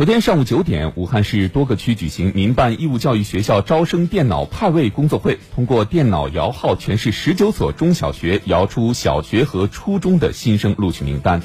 昨天上午九点武汉市多个区举行民办义务教育学校招生电脑派位工作会通过电脑摇号全市十九所中小学摇出小学和初中的新生录取名单。